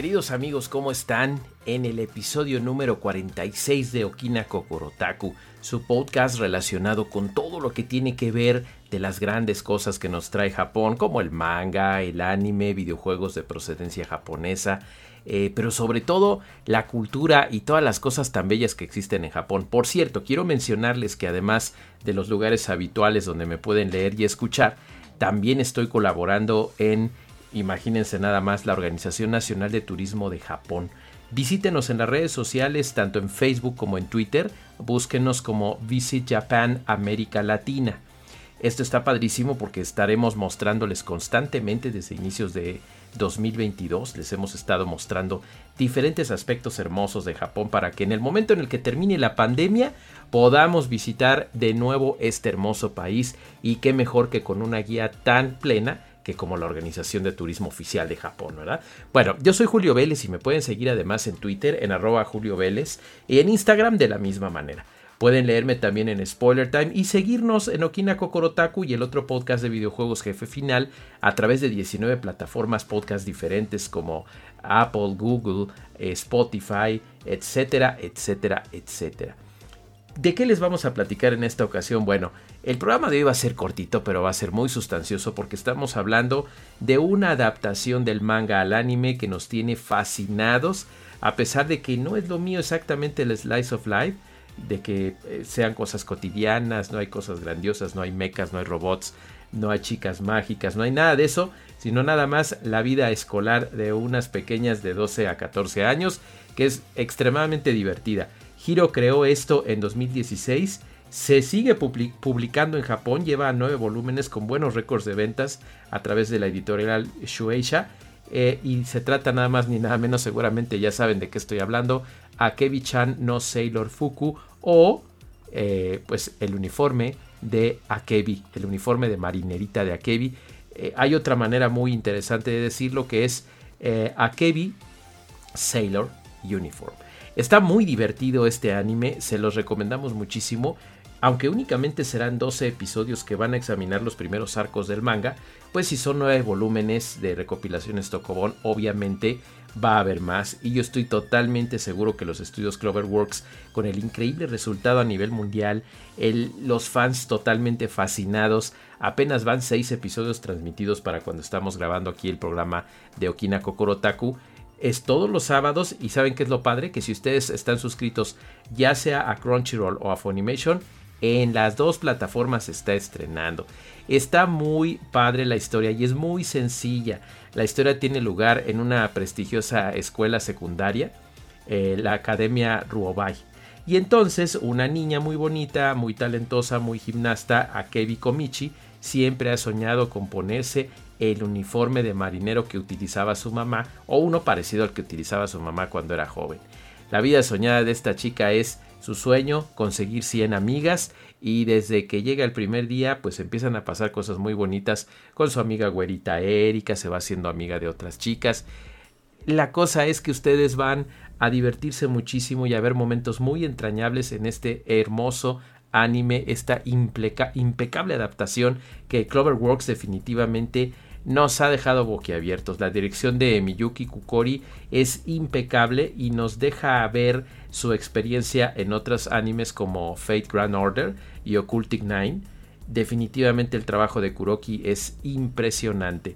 Queridos amigos, ¿cómo están? En el episodio número 46 de Okina Kokorotaku, su podcast relacionado con todo lo que tiene que ver de las grandes cosas que nos trae Japón, como el manga, el anime, videojuegos de procedencia japonesa, eh, pero sobre todo la cultura y todas las cosas tan bellas que existen en Japón. Por cierto, quiero mencionarles que además de los lugares habituales donde me pueden leer y escuchar, también estoy colaborando en Imagínense nada más la Organización Nacional de Turismo de Japón. Visítenos en las redes sociales, tanto en Facebook como en Twitter. Búsquenos como Visit Japan América Latina. Esto está padrísimo porque estaremos mostrándoles constantemente desde inicios de 2022. Les hemos estado mostrando diferentes aspectos hermosos de Japón para que en el momento en el que termine la pandemia podamos visitar de nuevo este hermoso país y qué mejor que con una guía tan plena que como la Organización de Turismo Oficial de Japón, ¿verdad? Bueno, yo soy Julio Vélez y me pueden seguir además en Twitter en arroba Julio Vélez y en Instagram de la misma manera. Pueden leerme también en Spoiler Time y seguirnos en Okina Kokorotaku y el otro podcast de videojuegos Jefe Final a través de 19 plataformas podcast diferentes como Apple, Google, eh, Spotify, etcétera, etcétera, etcétera. ¿De qué les vamos a platicar en esta ocasión? Bueno, el programa de hoy va a ser cortito, pero va a ser muy sustancioso porque estamos hablando de una adaptación del manga al anime que nos tiene fascinados, a pesar de que no es lo mío exactamente el slice of life, de que eh, sean cosas cotidianas, no hay cosas grandiosas, no hay mechas, no hay robots, no hay chicas mágicas, no hay nada de eso, sino nada más la vida escolar de unas pequeñas de 12 a 14 años, que es extremadamente divertida. Hiro creó esto en 2016 se sigue publicando en Japón, lleva nueve volúmenes con buenos récords de ventas a través de la editorial Shueisha. Eh, y se trata nada más ni nada menos, seguramente ya saben de qué estoy hablando, Akebi-chan no Sailor Fuku o eh, pues el uniforme de Akebi, el uniforme de marinerita de Akebi. Eh, hay otra manera muy interesante de decirlo que es Akebi Sailor Uniform. Está muy divertido este anime, se los recomendamos muchísimo aunque únicamente serán 12 episodios que van a examinar los primeros arcos del manga, pues si son 9 volúmenes de recopilaciones Tokobon, obviamente va a haber más y yo estoy totalmente seguro que los estudios Cloverworks con el increíble resultado a nivel mundial, los fans totalmente fascinados, apenas van 6 episodios transmitidos para cuando estamos grabando aquí el programa de Okina Kokorotaku, es todos los sábados y saben qué es lo padre, que si ustedes están suscritos ya sea a Crunchyroll o a Funimation, en las dos plataformas está estrenando. Está muy padre la historia y es muy sencilla. La historia tiene lugar en una prestigiosa escuela secundaria, eh, la Academia Ruobai. Y entonces una niña muy bonita, muy talentosa, muy gimnasta, Akebi Komichi, siempre ha soñado con ponerse el uniforme de marinero que utilizaba su mamá o uno parecido al que utilizaba su mamá cuando era joven. La vida soñada de esta chica es su sueño, conseguir 100 amigas y desde que llega el primer día pues empiezan a pasar cosas muy bonitas con su amiga güerita Erika, se va haciendo amiga de otras chicas. La cosa es que ustedes van a divertirse muchísimo y a ver momentos muy entrañables en este hermoso anime, esta impecable adaptación que Cloverworks definitivamente nos ha dejado boquiabiertos. La dirección de Miyuki Kukori es impecable y nos deja ver su experiencia en otros animes como Fate Grand Order y Occultic Nine. Definitivamente el trabajo de Kuroki es impresionante.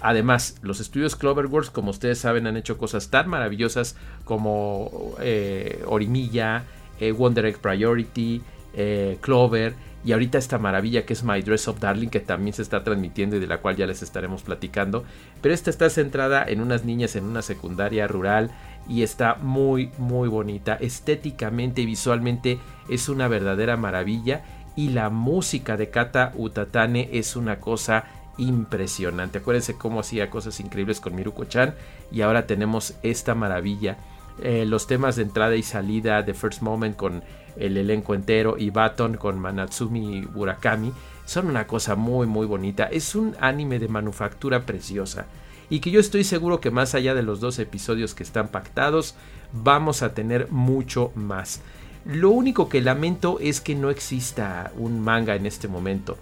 Además, los estudios Cloverworks, como ustedes saben, han hecho cosas tan maravillosas como eh, Orimilla, eh, Wonder Egg Priority, eh, Clover y ahorita esta maravilla que es My Dress Up Darling que también se está transmitiendo y de la cual ya les estaremos platicando. Pero esta está centrada en unas niñas en una secundaria rural y está muy muy bonita. Estéticamente y visualmente es una verdadera maravilla y la música de Kata Utatane es una cosa impresionante. Acuérdense cómo hacía cosas increíbles con Miruko-chan y ahora tenemos esta maravilla. Eh, los temas de entrada y salida de First Moment con el elenco entero y Baton con Manatsumi Murakami son una cosa muy muy bonita. Es un anime de manufactura preciosa y que yo estoy seguro que más allá de los dos episodios que están pactados, vamos a tener mucho más. Lo único que lamento es que no exista un manga en este momento.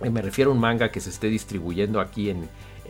Me refiero a un manga que se esté distribuyendo aquí en,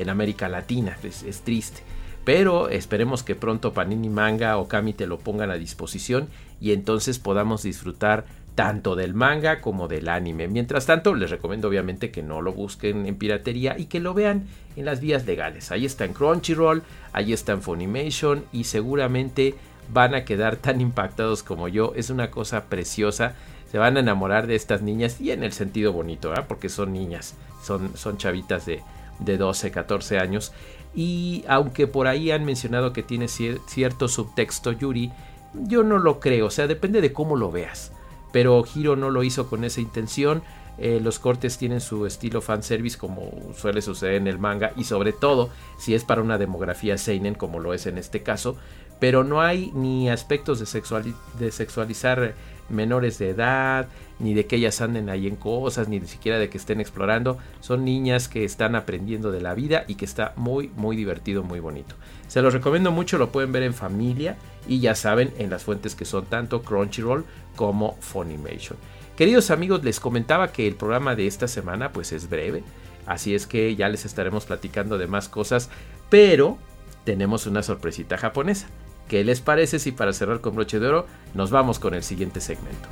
América Latina. Es, triste. Pero esperemos que pronto Panini Manga o Kami te lo pongan a disposición y entonces podamos disfrutar tanto del manga como del anime. Mientras tanto, les recomiendo obviamente que no lo busquen en piratería y que lo vean en las vías legales. Ahí está en Crunchyroll, ahí está en Funimation y seguramente van a quedar tan impactados como yo. Es una cosa preciosa. Se van a enamorar de estas niñas y en el sentido bonito, porque son niñas, son, son chavitas de, de 12, 14 años. Y aunque por ahí han mencionado que tiene cierto subtexto Yuri, yo no lo creo, o sea, depende de cómo lo veas. Pero Hiro no lo hizo con esa intención. Eh, los cortes tienen su estilo fanservice como suele suceder en el manga y sobre todo si es para una demografía seinen como lo es en este caso, pero no hay ni aspectos de, de sexualizar menores de edad, ni de que ellas anden ahí en cosas, ni siquiera de que estén explorando. Son niñas que están aprendiendo de la vida y que está muy, muy divertido, muy bonito. Se los recomiendo mucho, lo pueden ver en familia y ya saben en las fuentes que son tanto Crunchyroll como Funimation. Queridos amigos, les comentaba que el programa de esta semana pues es breve, así es que ya les estaremos platicando de más cosas, pero tenemos una sorpresita japonesa. ¿Qué les parece si para cerrar con broche de oro nos vamos con el siguiente segmento?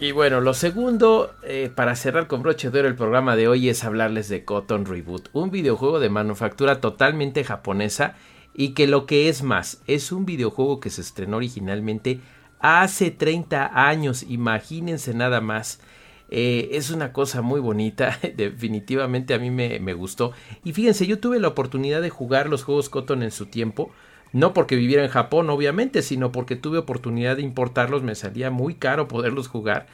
Y bueno, lo segundo, eh, para cerrar con broche de oro el programa de hoy, es hablarles de Cotton Reboot, un videojuego de manufactura totalmente japonesa y que lo que es más, es un videojuego que se estrenó originalmente hace 30 años, imagínense nada más. Eh, es una cosa muy bonita, definitivamente a mí me, me gustó. Y fíjense, yo tuve la oportunidad de jugar los juegos Cotton en su tiempo no porque viviera en Japón, obviamente, sino porque tuve oportunidad de importarlos, me salía muy caro poderlos jugar.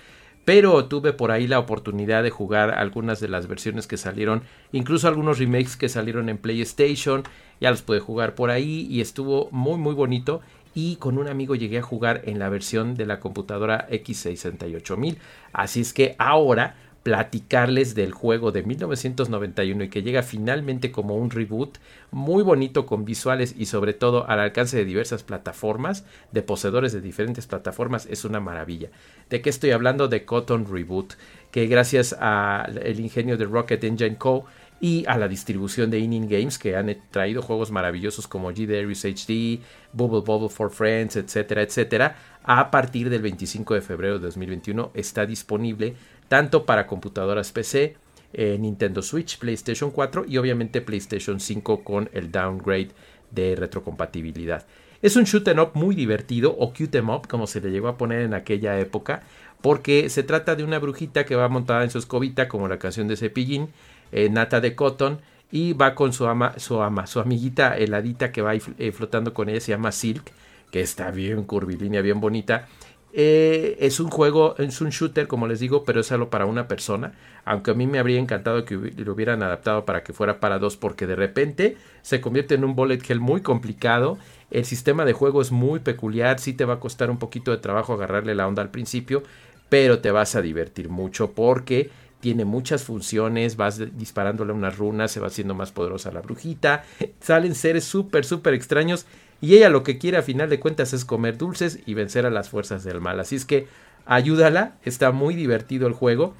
Pero tuve por ahí la oportunidad de jugar algunas de las versiones que salieron, incluso algunos remakes que salieron en PlayStation, ya los pude jugar por ahí y estuvo muy muy bonito y con un amigo llegué a jugar en la versión de la computadora X68000. Así es que ahora platicarles del juego de 1991 y que llega finalmente como un reboot muy bonito con visuales y sobre todo al alcance de diversas plataformas, de poseedores de diferentes plataformas, es una maravilla. ¿De qué estoy hablando? De Cotton Reboot, que gracias al ingenio de Rocket Engine Co y a la distribución de Inning Games que han traído juegos maravillosos como G Darius HD, Bubble Bubble for Friends, etcétera, etcétera. A partir del 25 de febrero de 2021 está disponible tanto para computadoras PC, eh, Nintendo Switch, PlayStation 4 y obviamente PlayStation 5 con el downgrade de retrocompatibilidad. Es un shoot em up muy divertido o cute em up como se le llegó a poner en aquella época porque se trata de una brujita que va montada en su escobita como la canción de Cepillín, eh, nata de cotton y va con su ama, su ama, su amiguita heladita que va eh, flotando con ella se llama Silk que está bien curvilínea, bien bonita eh, es un juego, es un shooter, como les digo, pero es solo para una persona. Aunque a mí me habría encantado que lo hubieran adaptado para que fuera para dos, porque de repente se convierte en un bullet hell muy complicado. El sistema de juego es muy peculiar, sí te va a costar un poquito de trabajo agarrarle la onda al principio, pero te vas a divertir mucho porque tiene muchas funciones, vas disparándole unas runas, se va haciendo más poderosa la brujita, salen seres súper, súper extraños y ella lo que quiere a final de cuentas es comer dulces y vencer a las fuerzas del mal. Así es que ayúdala, está muy divertido el juego.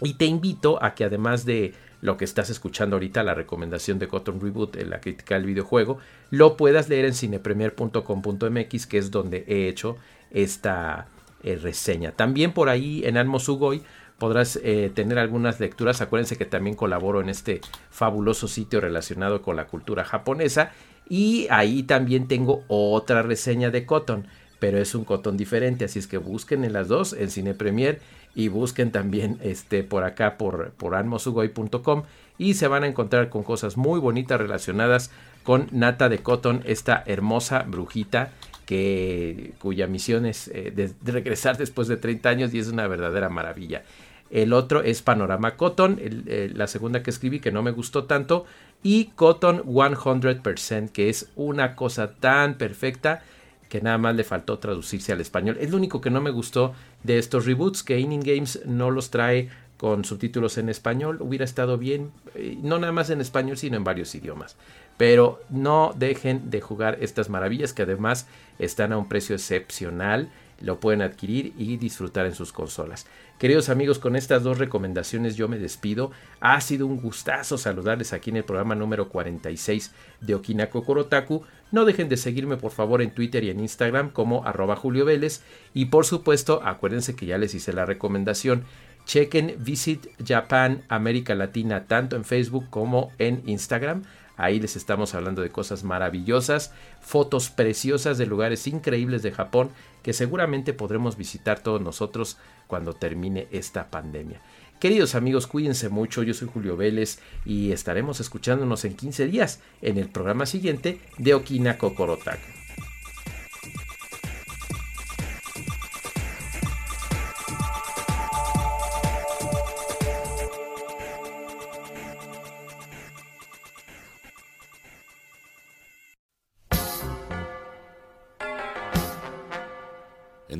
Y te invito a que además de lo que estás escuchando ahorita, la recomendación de Cotton Reboot, en la crítica del videojuego, lo puedas leer en cinepremier.com.mx, que es donde he hecho esta eh, reseña. También por ahí en Almosugoi podrás eh, tener algunas lecturas. Acuérdense que también colaboro en este fabuloso sitio relacionado con la cultura japonesa. Y ahí también tengo otra reseña de Cotton, pero es un Cotton diferente. Así es que busquen en las dos, en Cine Premier, y busquen también este, por acá por, por anmosugoi.com y se van a encontrar con cosas muy bonitas relacionadas con Nata de Cotton, esta hermosa brujita que, cuya misión es eh, regresar después de 30 años y es una verdadera maravilla. El otro es Panorama Cotton, la segunda que escribí que no me gustó tanto, y Cotton 100%, que es una cosa tan perfecta que nada más le faltó traducirse al español. Es lo único que no me gustó de estos reboots, que Inning Games no los trae con subtítulos en español. Hubiera estado bien, eh, no nada más en español, sino en varios idiomas. Pero no dejen de jugar estas maravillas que además están a un precio excepcional. Lo pueden adquirir y disfrutar en sus consolas. Queridos amigos, con estas dos recomendaciones yo me despido. Ha sido un gustazo saludarles aquí en el programa número 46 de Okinako Korotaku. No dejen de seguirme por favor en Twitter y en Instagram como arroba Julio Vélez. Y por supuesto, acuérdense que ya les hice la recomendación. Chequen Visit Japan América Latina tanto en Facebook como en Instagram. Ahí les estamos hablando de cosas maravillosas, fotos preciosas de lugares increíbles de Japón que seguramente podremos visitar todos nosotros cuando termine esta pandemia. Queridos amigos, cuídense mucho, yo soy Julio Vélez y estaremos escuchándonos en 15 días en el programa siguiente de Okina Kokorotaku.